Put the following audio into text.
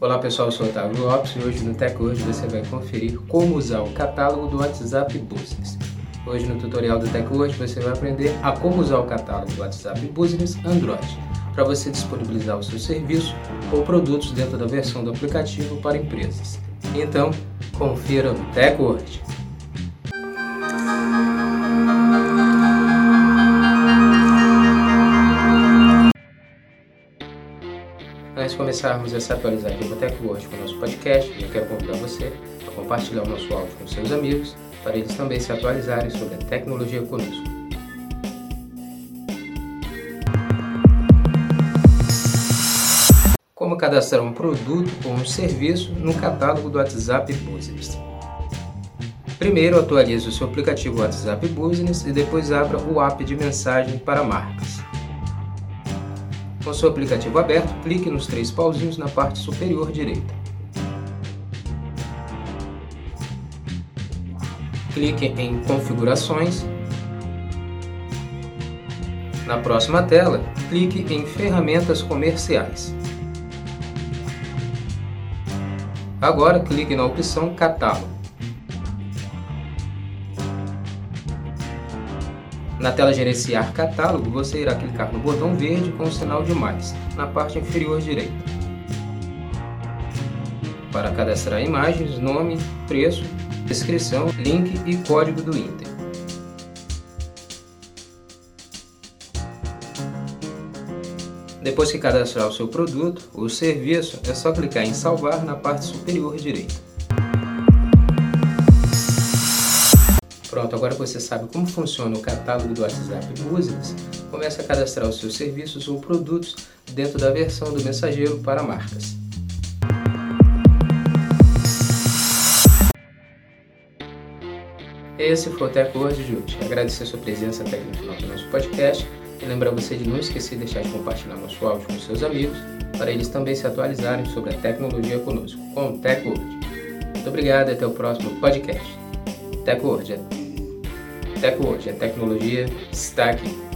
Olá pessoal, eu sou Otávio Lopes e hoje no Tech Hoje você vai conferir como usar o catálogo do WhatsApp Business. Hoje no tutorial do Tech Hoje você vai aprender a como usar o catálogo do WhatsApp Business Android para você disponibilizar o seu serviço ou produtos dentro da versão do aplicativo para empresas. Então, confira no Tech Hoje. Antes de começarmos a se atualizar aqui com o nosso podcast, eu quero convidar você a compartilhar o nosso áudio com seus amigos, para eles também se atualizarem sobre a tecnologia conosco. Como cadastrar um produto ou um serviço no catálogo do WhatsApp Business. Primeiro, atualize o seu aplicativo WhatsApp Business e depois abra o app de mensagem para marcas. Com seu aplicativo aberto, clique nos três pauzinhos na parte superior direita. Clique em Configurações. Na próxima tela, clique em Ferramentas Comerciais. Agora clique na opção Catálogo. Na tela Gerenciar Catálogo, você irá clicar no botão verde com o sinal de mais, na parte inferior direita. Para cadastrar imagens, nome, preço, descrição, link e código do Inter. Depois que cadastrar o seu produto ou serviço, é só clicar em Salvar na parte superior direita. Pronto, agora você sabe como funciona o catálogo do WhatsApp Business, comece a cadastrar os seus serviços ou produtos dentro da versão do mensageiro para marcas. Esse foi o Tech Word de hoje. Agradecer sua presença até aqui no final do nosso podcast e lembrar você de não esquecer de deixar de compartilhar nosso áudio com seus amigos para eles também se atualizarem sobre a tecnologia conosco, com o Tech Word. Muito obrigado e até o próximo podcast. Tech Word. Tech hoje, a tecnologia está aqui.